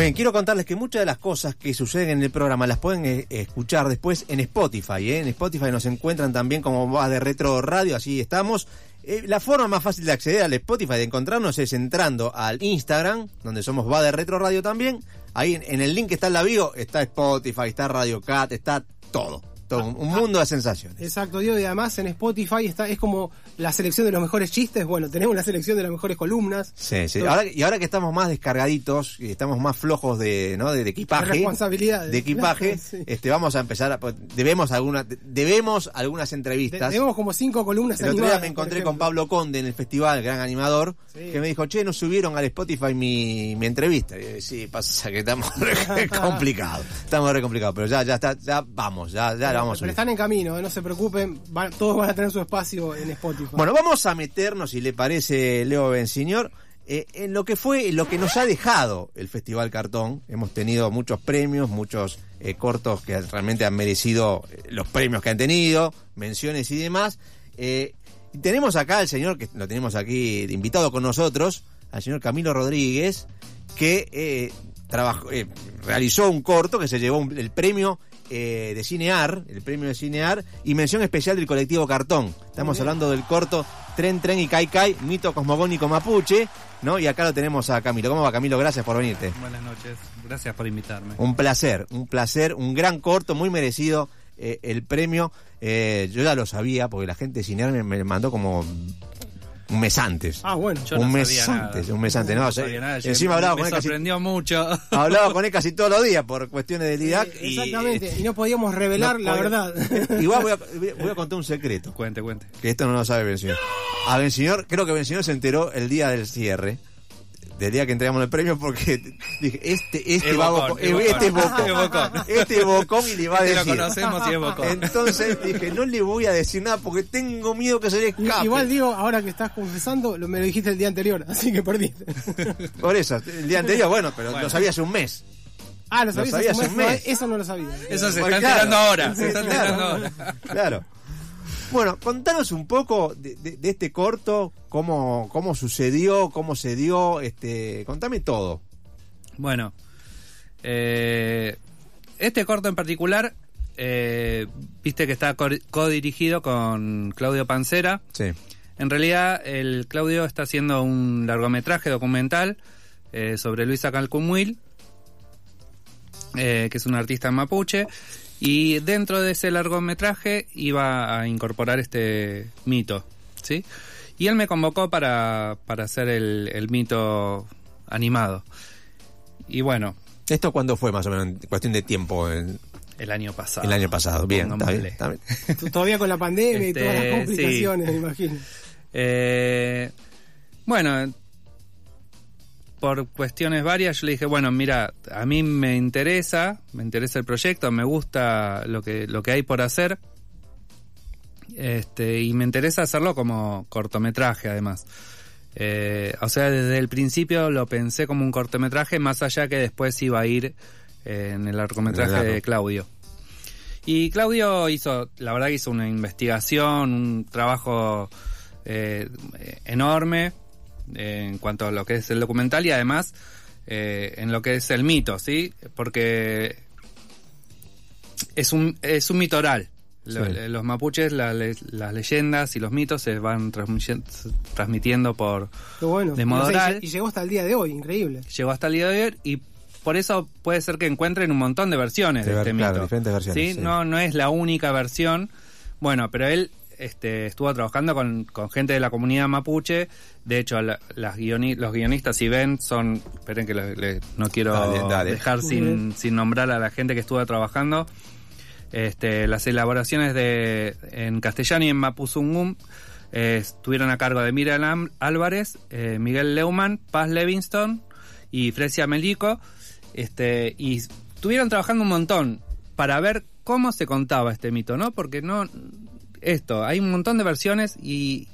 Muy bien, quiero contarles que muchas de las cosas que suceden en el programa las pueden eh, escuchar después en Spotify. ¿eh? En Spotify nos encuentran también como va de Retro Radio, así estamos. Eh, la forma más fácil de acceder al Spotify, de encontrarnos, es entrando al Instagram, donde somos va de Retro Radio también. Ahí en, el link que está en la bio está Spotify, está Radio Cat, está todo un, mundo de sensaciones. Exacto, Diego, y además en Spotify está es como la selección de los mejores chistes, bueno, tenemos la selección de las mejores columnas. Sí, sí. y ahora que estamos más descargaditos y estamos más flojos de, ¿no? de, equipaje, de responsabilidades. De equipaje, este vamos a empezar a, pues, debemos algunas debemos algunas entrevistas. debemos como cinco columnas El otro día me encontré con Pablo Conde en el festival, el gran animador, que me dijo, "Che, no subieron al Spotify mi, mi entrevista." Y sí, pasa que estamos complicados. Estamos re complicados, pero ya ya está, ya vamos, ya ya pero están en camino, eh, no se preocupen, todos van a tener su espacio en Spotify. Bueno, vamos a meternos, si le parece, Leo Bensignor, eh, en lo que fue, lo que nos ha dejado el Festival Cartón. Hemos tenido muchos premios, muchos eh, cortos que realmente han merecido los premios que han tenido, menciones y demás. y tenemos acá al señor, que lo tenemos aquí invitado con nosotros, al señor Camilo Rodríguez, que trabajó, realizó un corto que se llevó el premio eh, de Cinear, el premio de Cinear, y mención especial del colectivo Cartón. Estamos hablando del corto Tren, Tren y Kai Kai, mito cosmogónico mapuche, ¿no? Y acá lo tenemos a Camilo. ¿Cómo va Camilo? Gracias por venirte. Buenas noches, gracias por invitarme. Un placer, un placer, un gran corto, muy merecido eh, el premio. Eh, yo ya lo sabía, porque la gente de Cinear me mandó como un mes antes. Ah, bueno. Yo un mes antes, un mes antes. No, encima hablaba con él sorprendió mucho. Hablaba con él casi todos los días por cuestiones del IDAC. exactamente, y, no podíamos revelar la verdad. Igual voy a, voy a, contar un secreto. Cuente, cuente. Que esto no lo sabe Benseñor. A Benseñor, creo que Benseñor se enteró el día del cierre del día que entregamos el premio porque dije, este, este va este es bocón, este es bocón y le va a decir. Lo conocemos y es bocón. Entonces dije, no le voy a decir nada porque tengo miedo que se le escape. Igual digo, ahora que estás confesando, lo, me lo dijiste el día anterior, así que perdiste. Por eso, el día anterior, bueno, pero lo sabía hace un mes. Ah, lo sabías, hace un mes. eso no lo sabía. Eso se está enterando ahora. Se está enterando ahora. Claro. Bueno, contanos un poco de, este corto, cómo, cómo sucedió, cómo se dio, este, contame todo. Bueno, eh, este corto en particular, eh, viste que está co-dirigido con Claudio Pancera. Sí. En realidad, el Claudio está haciendo un largometraje documental eh, sobre Luisa Calcumuil, que es una artista mapuche. Y dentro de ese largometraje iba a incorporar este mito, ¿sí? Y él me convocó para, para hacer el, mito animado. Y bueno. ¿Esto cuándo fue más o menos? En cuestión de tiempo. El año pasado. El año pasado, bien, está Todavía con la pandemia y todas las este, complicaciones, me imagino. Eh, bueno, por cuestiones varias, yo le dije, bueno, mira, a mí me interesa, me interesa el proyecto, me gusta lo que, lo que hay por hacer. Este, y me interesa hacerlo como cortometraje además. Eh, o sea, desde el principio lo pensé como un cortometraje, más allá que después iba a ir eh, en el largometraje de Claudio. Y Claudio hizo, la verdad que hizo una investigación, un trabajo eh, enorme en cuanto a lo que es el documental y además eh, en lo que es el mito, ¿sí? Porque es un, es un mito oral. Los mapuches, las leyendas y los mitos se van transmitiendo por de modo oral. Y llegó hasta el día de hoy, increíble. Llegó hasta el día de hoy y por eso puede ser que encuentren un montón de versiones de, este mito. Diferentes versiones, ¿sí? No, no es la única versión. Bueno, pero él este, estuvo trabajando con, gente de la comunidad mapuche. De hecho, las los guionistas, si ven, son. Esperen que no quiero dejar sin, sin nombrar a la gente que estuvo trabajando. Este, las elaboraciones de en castellano y en mapuzungum eh, estuvieron a cargo de Miriam Álvarez, eh, Miguel Leumann, Paz Levingston y Fresia Melico. Este, y estuvieron trabajando un montón para ver cómo se contaba este mito, ¿no? Porque no esto, hay un montón de versiones y,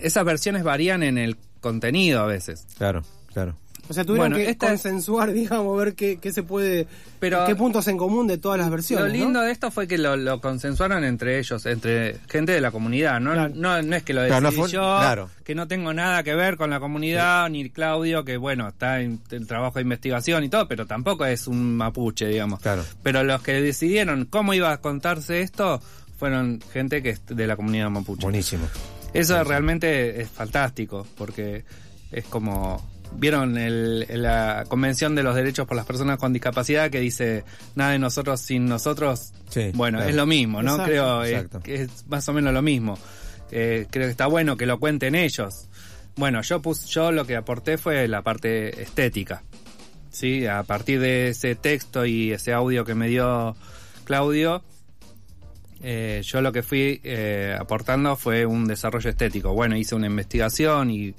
esas versiones varían en el contenido a veces. Claro, claro. O sea, tuvieron Bueno, que es- consensuar, digamos, ver qué, qué se puede, Pero- qué puntos en común de todas las Lo versiones. lindo ¿no? de esto fue que lo, lo consensuaron entre ellos, entre gente de la comunidad, ¿no? Claro. No, no es que lo Claro, decidí no fue- yo, claro. que no tengo nada que ver con la comunidad, ni Claudio, que bueno, está en el trabajo de investigación y todo, pero tampoco es un mapuche, digamos. Claro. Pero los que decidieron cómo iba a contarse esto fueron gente que es de la comunidad mapuche. Buenísimo. Eso realmente es fantástico, porque es como... ¿Vieron el, la Convención de los Derechos por las Personas con Discapacidad que dice nada de nosotros sin nosotros? Sí, bueno, claro. es lo mismo, ¿no? Exacto. creo eh, Exacto. que es más o menos lo mismo. Eh, creo que está bueno que lo cuenten ellos. Bueno, yo pus, yo lo que aporté fue la parte estética. Sí, a partir de ese texto y ese audio que me dio Claudio, eh, yo lo que fui eh, aportando fue un desarrollo estético. Bueno, hice una investigación y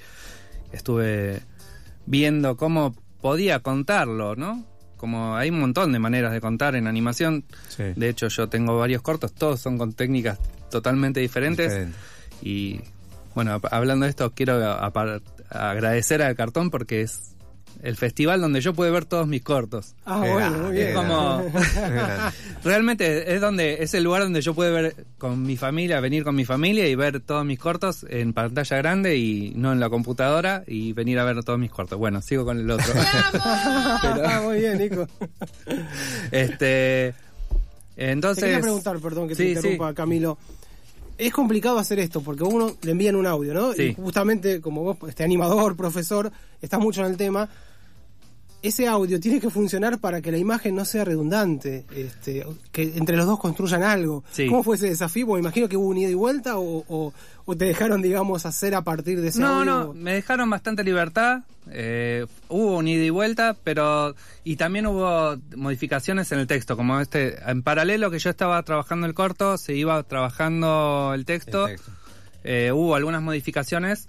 estuve viendo cómo podía contarlo, ¿no? Como hay un montón de maneras de contar en animación. Sí. De hecho, yo tengo varios cortos, todos son con técnicas totalmente diferentes. Diferente. Y bueno, hablando de esto, quiero agradecer al cartón porque es el festival donde yo pude ver todos mis cortos. Ah, bueno, muy bien. Como grande. realmente es donde es el lugar donde yo pude ver con mi familia, venir con mi familia y ver todos mis cortos en pantalla grande y no en la computadora y venir a ver todos mis cortos. Bueno, sigo con el otro. Ah, muy bien, Nico. este Te entonces quería preguntar, perdón que te Sí, interrumpa, sí. Camilo. Es complicado hacer esto porque uno le envían un audio, ¿no? Sí. Y justamente, como vos, este animador, profesor, estás mucho en el tema. Ese audio tiene que funcionar para que la imagen no sea redundante, este, que entre los dos construyan algo. Sí. ¿Cómo fue ese desafío? Porque imagino que hubo un ida y vuelta o, o- o te dejaron, digamos, hacer a partir de ese No, audio. no, me dejaron bastante libertad. eh, hubo un ida y vuelta, pero. Y también hubo modificaciones en el texto. Como este. En paralelo que yo estaba trabajando el corto, se iba trabajando el texto. El texto. eh, hubo algunas modificaciones.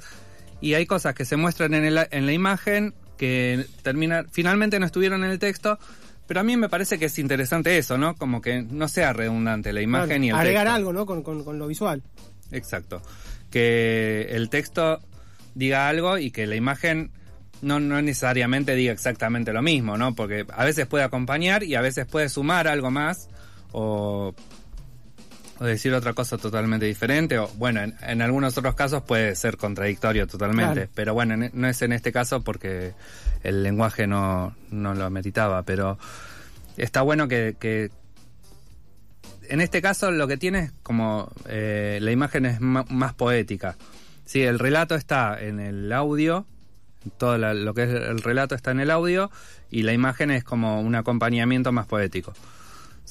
Y hay cosas que se muestran en, el- en la imagen que termina, finalmente no estuvieron en el texto. Pero a mí me parece que es interesante eso, ¿no? Como que no sea redundante la imagen Claro, y el agregar texto. algo, ¿no? Con, con- con lo visual. Exacto. Que el texto diga algo y que la imagen no, no necesariamente diga exactamente lo mismo, ¿no? Porque a veces puede acompañar y a veces puede sumar algo más o decir otra cosa totalmente diferente. O bueno, en, en algunos otros casos puede ser contradictorio totalmente. Claro. Pero bueno, en- no es en este caso porque el lenguaje no, no lo ameritaba. Pero está bueno que, que en este caso lo que tiene es como eh, la imagen es más poética. Sí, el relato está en el audio, todo la- lo que es el relato está en el audio y la imagen es como un acompañamiento más poético.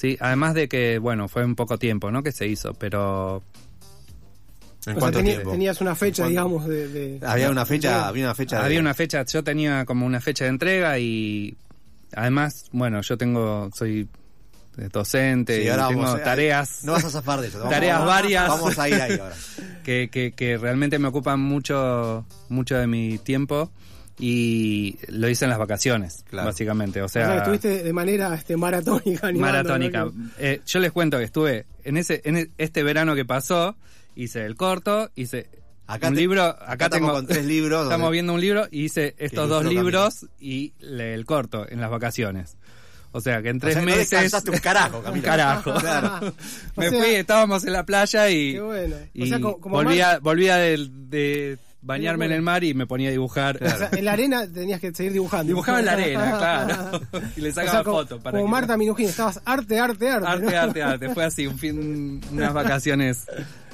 Sí, además de que, bueno, fue un poco tiempo, ¿no? Que se hizo, pero ¿En O sea, tiempo? tenías una fecha, digamos, de... de- Había una fecha, había una fecha. de- había una fecha, yo tenía como una fecha de entrega y además, bueno, yo tengo, soy docente Sí, y ahora tengo vamos, eh, tareas. No vas a zafar de eso. Tareas vamos- varias. Vamos a ir ahí ahora. que, que, que realmente me ocupan mucho, mucho de mi tiempo y lo hice en las vacaciones, Claro. básicamente. O o sea, estuviste de manera este, maratónica. animando, maratónica. ¿no? Eh, yo les cuento que estuve en ese en e- este verano que pasó, hice el corto, hice Acá un te- libro, acá, acá estamos tengo con tres libros Estamos donde- viendo un libro y hice estos dos libros y le- el corto en las vacaciones. O sea que en tres sea, meses un carajo, Camilo. un carajo. Claro. Me O sea- fui, estábamos en la playa y, Qué bueno. O y sea, como- como volvía, volvía de, de bañarme en el mar y me ponía a dibujar. O sea, en la arena tenías que seguir dibujando. Dibujaba en la arena, claro. Y le O sacaba sea, como, fotos para como que- Marta Minujín, estabas arte, arte, arte. Arte, ¿no? arte, arte. Fue así, un fin, unas vacaciones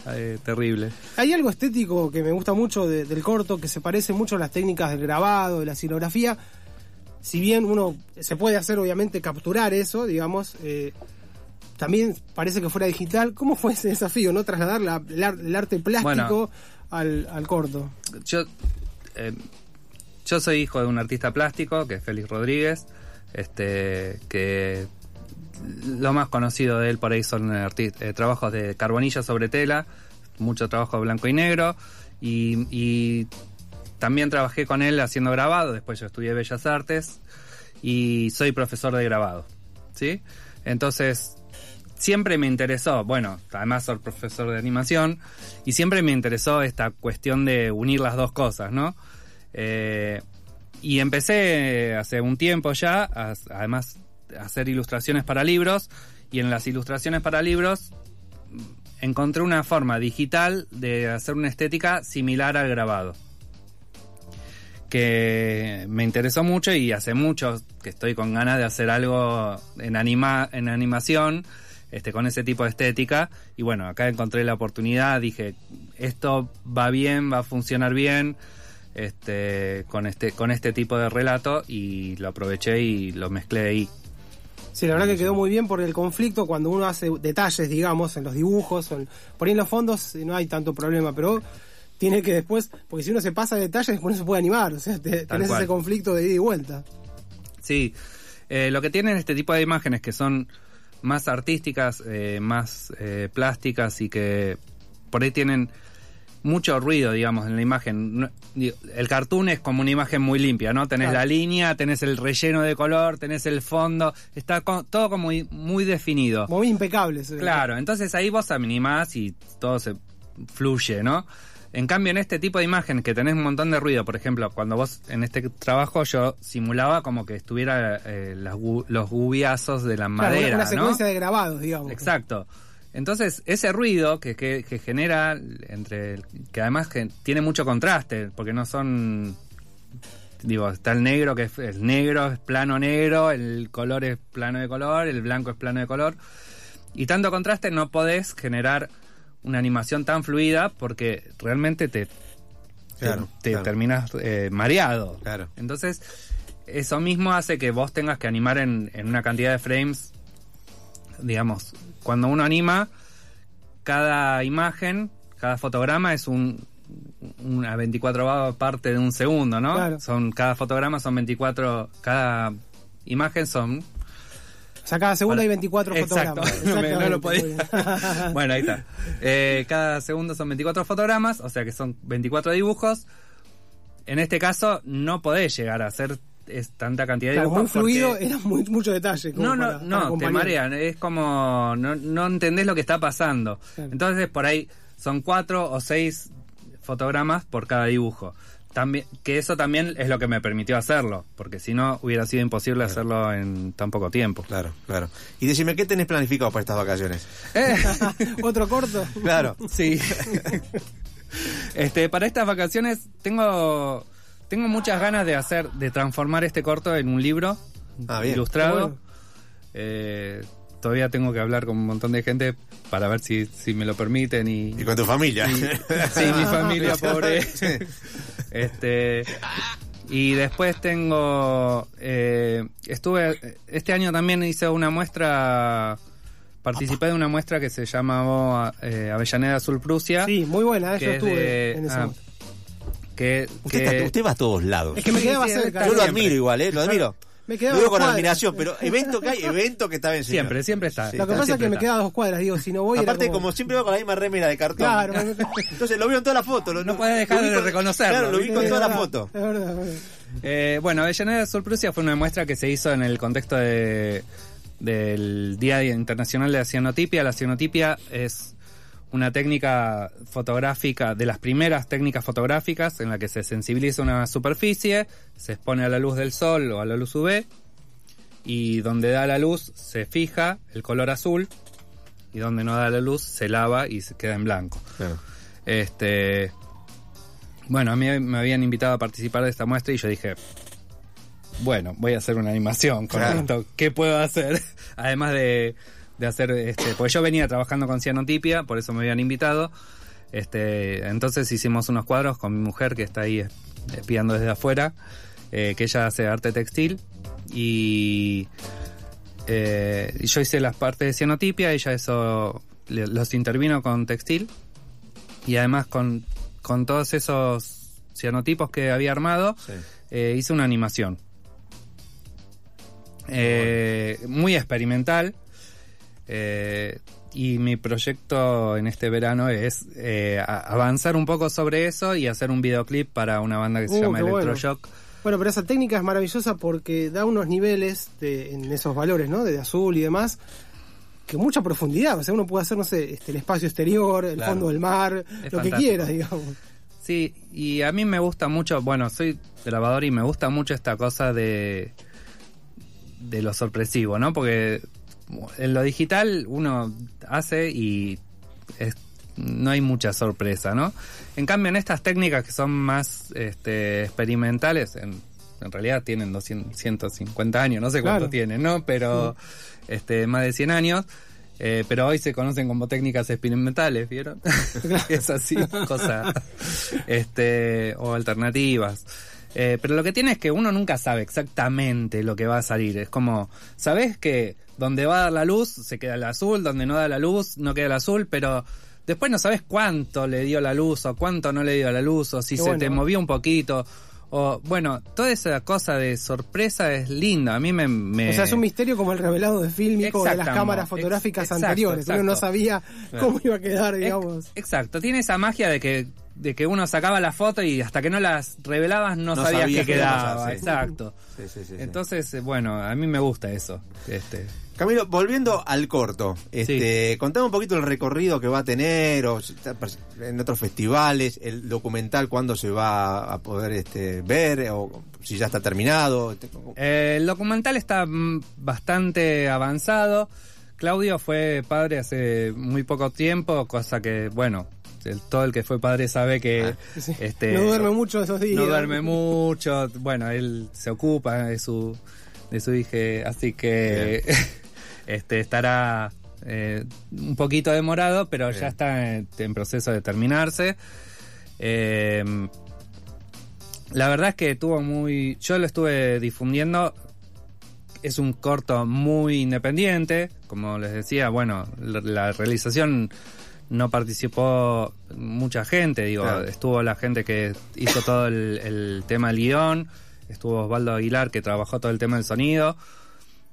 eh, terribles. Hay algo estético que me gusta mucho de- del corto, que se parece mucho a las técnicas del grabado, de la escenografía. Si bien uno se puede hacer, obviamente, capturar eso, digamos, eh, también parece que fuera digital. ¿Cómo fue ese desafío, no? Trasladar la- el arte plástico al, al corto. Yo, eh, yo soy hijo de un artista plástico, que es Félix Rodríguez, este, que lo más conocido de él por ahí son eh, trabajos de carbonilla sobre tela, mucho trabajo blanco y negro, y, y también trabajé con él haciendo grabado, después yo estudié Bellas Artes y soy profesor de grabado, ¿sí? Entonces, siempre me interesó, bueno, además soy profesor de animación, y siempre me interesó esta cuestión de unir las dos cosas, ¿no? Eh, y empecé hace un tiempo ya, a- además, a hacer ilustraciones para libros. Y en las ilustraciones para libros mm, encontré una forma digital de hacer una estética similar al grabado. Que me interesó mucho y hace mucho que estoy con ganas de hacer algo en, anima, en animación este, con ese tipo de estética. Y bueno, acá encontré la oportunidad, dije, esto va bien, va a funcionar bien este, con, este, con este tipo de relato y lo aproveché y lo mezclé ahí. Sí, la verdad que quedó muy bien porque el conflicto cuando uno hace detalles, digamos, en los dibujos, en- por ahí en los fondos eh, no hay tanto problema, pero tiene que después, porque si uno se pasa de detalles, después no se puede animar, o sea, te- tenés cual. ese conflicto de ida y vuelta. Sí, eh, lo que tienen este tipo de imágenes que son más artísticas, eh, más eh, plásticas y que por ahí tienen mucho ruido, digamos, en la imagen. El cartoon es como una imagen muy limpia, ¿no? Tenés Claro. la línea, tenés el relleno de color, tenés el fondo, está todo como muy, muy definido. Muy impecable. Claro, entonces ahí vos animás y todo se fluye, ¿no? En cambio, en este tipo de imagen que tenés un montón de ruido, por ejemplo, cuando vos en este trabajo yo simulaba como que estuviera eh, las los gubiazos de la Claro, madera, una ¿no? secuencia de grabados, digamos. Exacto. Entonces, ese ruido que, que, que genera, entre que además que tiene mucho contraste, porque no son. Digo, está el negro, que es el negro, es plano negro, el color es plano de color, el blanco es plano de color. Y tanto contraste no podés generar una animación tan fluida porque realmente te, te- Claro, te, claro. terminas eh, mareado. Claro. Entonces, eso mismo hace que vos tengas que animar en, en una cantidad de frames. Digamos, cuando uno anima, cada imagen, cada fotograma es un una 24 parte de un segundo, ¿no? Claro. Son cada fotograma son 24, cada imagen son sea, cada segundo hay 24 Exacto. fotogramas. No lo podía. muy bueno, ahí está. Eh, cada segundo son 24 fotogramas, o sea que son 24 dibujos. En este caso, no podés llegar a hacer es, tanta cantidad de Claro, muy dibujos. fluido, porque- era muy, mucho detalle. como No, no, para- para no, te marean. Es como. No, no entendés lo que está pasando. Claro. Entonces, por ahí son cuatro o seis fotogramas por cada dibujo. También, que eso también es lo que me permitió hacerlo, porque si no hubiera sido imposible hacerlo en tan poco tiempo. Claro, claro. Y decime, ¿qué tenés planificado para estas vacaciones? Otro corto. Claro. Sí. este, para estas vacaciones tengo tengo muchas ganas de hacer de transformar este corto en un libro Ah, bien. ilustrado. Bueno. Eh, todavía tengo que hablar con un montón de gente para ver si, si me lo permiten y, Y con tu familia. sí, mi familia pobre. Este y después tengo eh, estuve este año también hice una muestra participé de una muestra que se llamó eh, Avellaneda Azul Prusia Sí, muy buena, eh, que yo es estuve de- en esa. ah, que, Usted, que- está- usted va a todos lados. Es que me quedaba sí, cerca. está Yo lo admiro igual, ¿eh? Lo admiro. Me quedaba Lo digo dos con cuadras. admiración, pero evento que hay, evento que está bien. señor. siempre siempre está Sí, Lo que está pasa es que me está. queda a dos cuadras, digo, si no voy era Aparte, como... siempre va con la misma remera de cartón. Claro, Entonces lo veo en toda la foto. Lo, No puede dejar de con- reconocerlo, Claro, lo vi con toda la foto. Es verdad, es verdad. Eh, bueno, Avellaneda Azul Prusia fue una muestra que se hizo en el contexto de, del Día Internacional de la Cianotipia. La cianotipia es una técnica fotográfica, de las primeras técnicas fotográficas, en la que se sensibiliza una superficie, se expone a la luz del sol o a la luz UV, y donde da la luz se fija el color azul, y donde no da la luz se lava y se queda en blanco. Claro. Este, bueno, a mí me habían invitado a participar de esta muestra y yo dije, bueno, voy a hacer una animación con Claro. esto. ¿Qué puedo hacer? Además de, de hacer, este, porque yo venía trabajando con cianotipia, por eso me habían invitado. Este, entonces hicimos unos cuadros con mi mujer que está ahí espiando desde afuera, eh, que ella hace arte textil y eh, yo hice las partes de cianotipia, ella eso le- los intervino con textil y además con, con todos esos cianotipos que había armado, Sí. eh, hice una animación. Muy experimental. Eh, y mi proyecto en este verano es eh, avanzar un poco sobre eso y hacer un videoclip para una banda que se Uh, llama qué bueno. Electroshock. Bueno, pero esa técnica es maravillosa porque da unos niveles de, en esos valores, ¿no? De azul y demás, que mucha profundidad. O sea, uno puede hacer, no sé, este, el espacio exterior, el Claro. fondo del mar, lo que fantástico. quiera, digamos. Sí, y a mí me gusta mucho, bueno, soy grabador y me gusta mucho esta cosa de de lo sorpresivo, ¿no? Porque en lo digital uno hace y es- no hay mucha sorpresa, ¿no? En cambio, en estas técnicas que son más este, experimentales, en, en realidad tienen 200, 150 años, no sé cuánto Claro. tienen, ¿no? Pero este, más de 100 años. eh, pero hoy se conocen como técnicas experimentales, ¿vieron? es así, cosa, este, o alternativas. Eh, pero lo que tiene es que uno nunca sabe exactamente lo que va a salir. Es como, sabes que donde va a dar la luz se queda el azul, donde no da la luz no queda el azul, pero después no sabes cuánto le dio la luz o cuánto no le dio la luz o si Qué se bueno. te movió un poquito. O bueno, toda esa cosa de sorpresa es linda. A mí me... me- O sea, es un misterio como el revelado de fílmico de las cámaras fotográficas exacto, anteriores. Uno no sabía cómo iba a quedar, digamos. Ex- Exacto, tiene esa magia de que de que uno sacaba la foto y hasta que no las revelabas no, No sabías sabías qué a quedaba. pasar, sí. Exacto. Sí, sí. Entonces, eh, bueno, a mí me gusta eso. Este, Camilo, volviendo al corto, este, contame un poquito el recorrido que va a tener, o en otros festivales, el documental cuándo se va a poder este, ver, o si ya está terminado. este, Eh, el documental está mm, bastante avanzado. Claudio fue padre hace muy poco tiempo, cosa que, bueno, el- todo el que fue padre sabe que Sí. este, no duerme mucho esos días. no duerme mucho. Bueno, él se ocupa de su de su hija, así que este estará eh, un poquito demorado, pero Bien. ya está en, en proceso de terminarse. Eh, la verdad es que tuvo muy. Yo lo estuve difundiendo. Es un corto muy independiente. Como les decía, bueno, la, la realización no participó mucha gente. Digo, Claro. estuvo la gente que hizo todo el, el tema del guion. Estuvo Osvaldo Aguilar que trabajó todo el tema del sonido.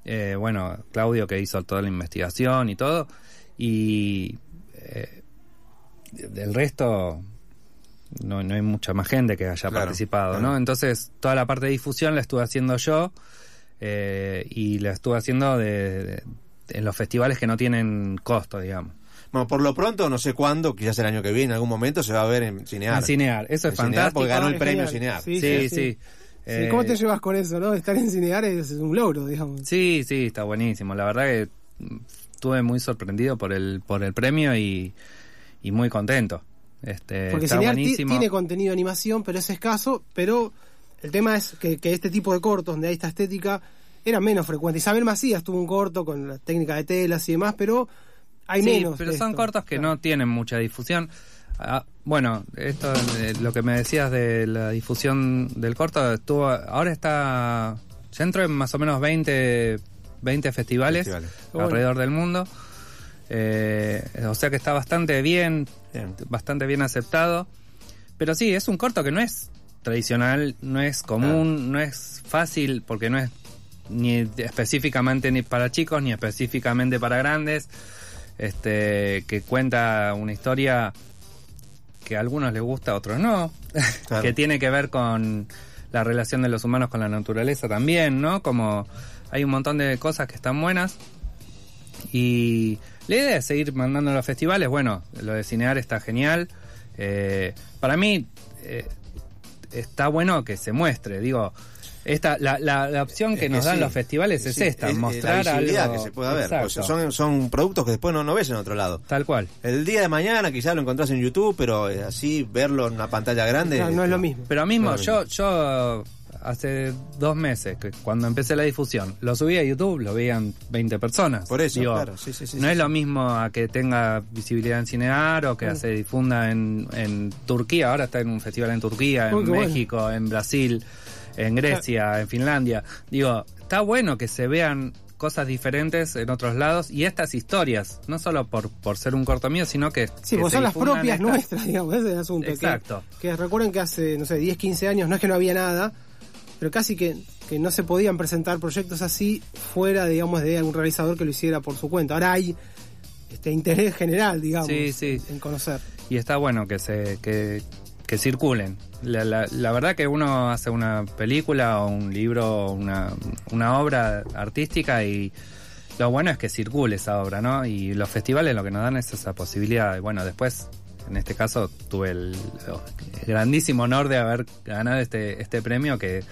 Eh, bueno, Claudio que hizo toda la investigación y todo. Y eh, del resto no, no hay mucha más gente que haya Claro, participado, claro. ¿no? Entonces, toda la parte de difusión la estuve haciendo yo eh, y la estuve haciendo de, de- en los festivales que no tienen costo, digamos. Bueno, por lo pronto, no sé cuándo, quizás el año que viene, en algún momento se va a ver en Cinear. En Cinear, eso es En Cinear, fantástico. porque ganó el premio genial. Cinear. Sí, Sí, sí. sí, sí. Eh, ¿Cómo te llevas con eso, no? Estar en Cinear es un logro, digamos. Sí, sí, está buenísimo. La verdad que estuve muy sorprendido por el por el premio y, y muy contento. Este, Porque está Cinear tiene contenido de animación, pero es escaso. Pero el tema es que, que este tipo de cortos, donde hay esta estética, era menos frecuente. Isabel Macías tuvo un corto con la técnica de telas y demás, pero hay Sí, menos. pero son esto. cortos que Claro. no tienen mucha difusión. Ah, bueno, esto eh, lo que me decías de la difusión del corto estuvo ahora está ya entró en más o menos 20 20 festivales, Festivales. Bueno. alrededor del mundo. Eh, o sea que está bastante bien, Bien. bastante bien aceptado. Pero sí, es un corto que no es tradicional, no es común, no es fácil porque no es ni específicamente ni para chicos ni específicamente para grandes. Este que cuenta una historia que a algunos les gusta, a otros no, Claro. que tiene que ver con la relación de los humanos con la naturaleza también, ¿no? Como hay un montón de cosas que están buenas y la idea es seguir mandando a los festivales. Bueno, lo de Cinear está genial. Eh, para mí eh, está bueno que se muestre. Digo, esta, la, la, la opción que Es nos dan sí. los festivales es Sí, esta, es, mostrar la visibilidad algo. que se pueda ver. O sea, son, son productos que después no, no ves en otro lado. Tal cual. El día de mañana quizás lo encontrás en YouTube, pero eh, así verlo en una pantalla grande. Claro, no es lo mismo. Pero mismo, No, yo, yo hace dos meses, que cuando empecé la difusión, lo subí a YouTube, lo veían 20 personas. Por eso, Digo, claro, sí, sí, sí, no sí, es sí. lo mismo a que tenga visibilidad en Cinear o que Mm. se difunda en, en Turquía, ahora está en un festival en Turquía, en bueno. México, en Brasil, en Grecia, en Finlandia. Digo, está bueno que se vean cosas diferentes en otros lados y estas historias, no solo por, por ser un corto mío, sino que... Sí, que son las propias estas- nuestras, digamos, ese es el asunto. que- Exacto. Que, recuerden que hace, no sé, 10, 15 años no es que no había nada, pero casi que, que no se podían presentar proyectos así fuera, digamos, de algún realizador que lo hiciera por su cuenta. Ahora hay este interés general, digamos, Sí, sí. en conocer. y está bueno que se que, que circulen. La, la, la verdad que uno hace una película o un libro una, una obra artística y lo bueno es que circule esa obra, ¿no? Y los festivales lo que nos dan es esa posibilidad. Bueno, después en este caso tuve el, el grandísimo honor de haber ganado este, este premio que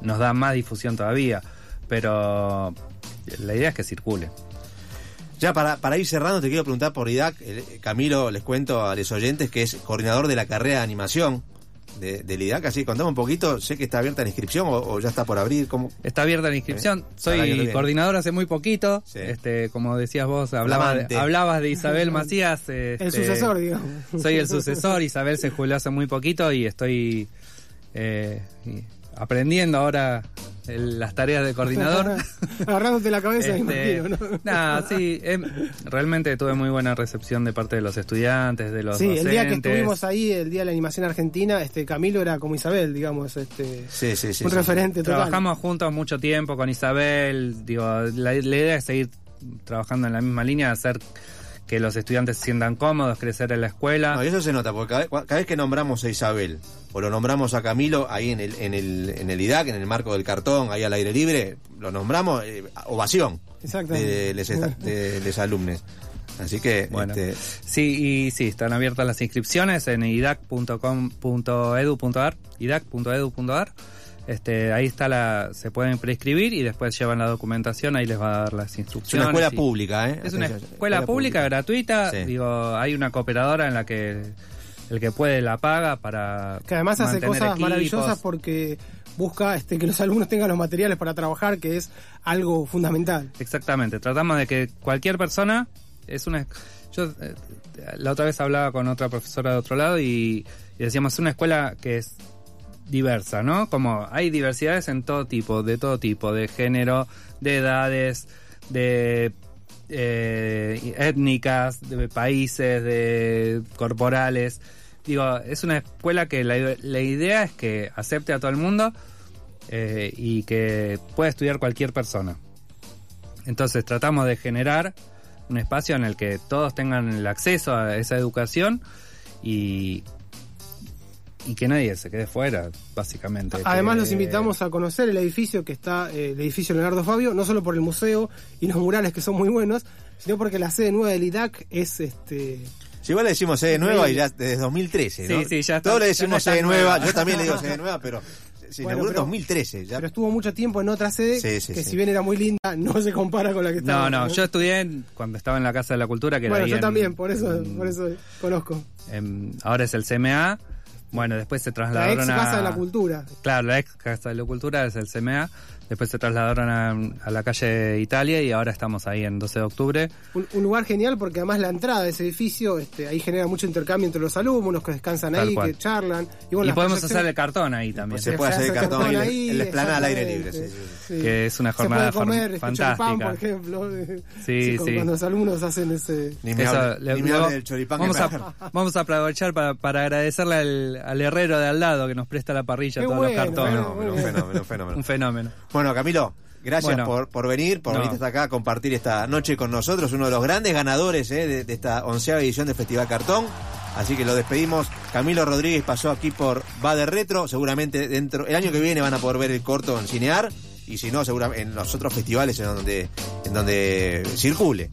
nos da más difusión todavía. Pero la idea es que circule. Ya para, para ir cerrando, te quiero preguntar por IDAC. El- Camilo, les cuento a los oyentes que es coordinador de la carrera de animación de, del IDAC. Así, contame un poquito. Sé que está abierta la inscripción o, o ya está por abrir. ¿Cómo? Está abierta la inscripción. Eh, Soy coordinador hace muy poquito. Sí. Este, como decías vos, de, hablabas de Isabel Macías. este, El sucesor, digamos. Soy el sucesor. Isabel se jubiló hace muy poquito y estoy eh, aprendiendo ahora el- las tareas de coordinador. Agarrándote la cabeza, Este, imagino, ¿no? nada, sí, em, realmente tuve muy buena recepción de parte de los estudiantes, de los Sí, el día que estuvimos ahí, el día de la animación argentina, este Camilo era como Isabel, digamos, este Sí, sí, sí. un referente total. Trabajamos juntos mucho tiempo con Isabel. Digo, la, la idea es seguir trabajando en la misma línea, hacer que los estudiantes se sientan cómodos, crecer en la escuela. No, y eso se nota, porque cada vez, cada vez que nombramos a Isabel o lo nombramos a Camilo ahí en el, en el, en el IDAC, en el marco del cartón, ahí al aire libre, lo nombramos, eh, ovación de les, de les alumnes. Así que, Bueno, este, sí, y sí, están abiertas las inscripciones en idac.com.edu.ar, idac.edu.ar. Este, ahí está la, se pueden prescribir y después llevan la documentación, ahí les va a dar las es instrucciones. una escuela y- pública, ¿eh? Es una escuela pública, gratuita. Sí. Digo, hay una cooperadora en la que el que puede la paga para. Que además hace cosas equipos. maravillosas porque busca este, que los alumnos tengan los materiales para trabajar, que es algo fundamental. Exactamente. Tratamos de que cualquier persona es una. Yo eh, la otra vez hablaba con otra profesora de otro lado y, y decíamos es una escuela que es diversa, ¿no? Como hay diversidades en todo tipo, de todo tipo, de género, de edades, de eh, étnicas, de países, de corporales. Digo, es una escuela que la, la idea es que acepte a todo el mundo eh, y que pueda estudiar cualquier persona. Entonces tratamos de generar un espacio en el que todos tengan el acceso a esa educación y, y que nadie se quede fuera, básicamente. Además los invitamos a conocer el edificio que está, eh, el edificio Leonardo Fabio, no solo por el museo y los murales que son muy buenos, sino porque la sede nueva del IDAC es este Si igual le decimos sede nueva y ya desde 2013, ¿no? Sí, sí, ya está- Todos le decimos no sede nueva, nueva. yo también le digo sede nueva, pero se Bueno, inauguró en pero- 2013. Ya. pero estuvo mucho tiempo en otra sede Sí, sí, que sí. si bien era muy linda, no se compara con la que No, está. no, yo estudié en- cuando estaba en la Casa de la Cultura, que era Bueno, yo en- también, por eso, en- por eso conozco. en- ahora es el CMA. Bueno, después se La trasladaron ex a... Casa de la Cultura. Claro, la ex Casa de la Cultura es el CMA. Después se trasladaron a, a la calle Italia y ahora estamos ahí en 12 de octubre. Un, un lugar genial porque además la entrada de ese edificio, este, ahí genera mucho intercambio entre los alumnos que descansan Tal ahí, cual. que charlan. Y, bueno, y podemos proyecciones- hacer el cartón ahí también. Se puede hacer el cartón ahí, en la esplanada al aire libre, sí, sí. Que es una Se jornada puede comer este, choripán, fantástica. por ejemplo. Sí, sí. Cuando los alumnos hacen ese... Ni me Eso, hable, le- ni me hable del choripán vamos, que a, vamos a aprovechar para, para agradecerle al, al herrero de al lado que nos presta la parrilla Qué todos bueno, los cartones. bueno. Fenómeno, fenómeno, fenómeno. Un fenómeno. Bueno, Camilo, gracias Bueno. por, por venir, por No. venir hasta acá a compartir esta noche con nosotros, uno de los grandes ganadores eh, de, de esta onceava edición del Festival Cartón. Así que lo despedimos. Camilo Rodríguez pasó aquí por Va de Retro. Seguramente dentro el año que viene van a poder ver el corto en Cinear. Y si no, seguramente en los otros festivales en donde, en donde circule.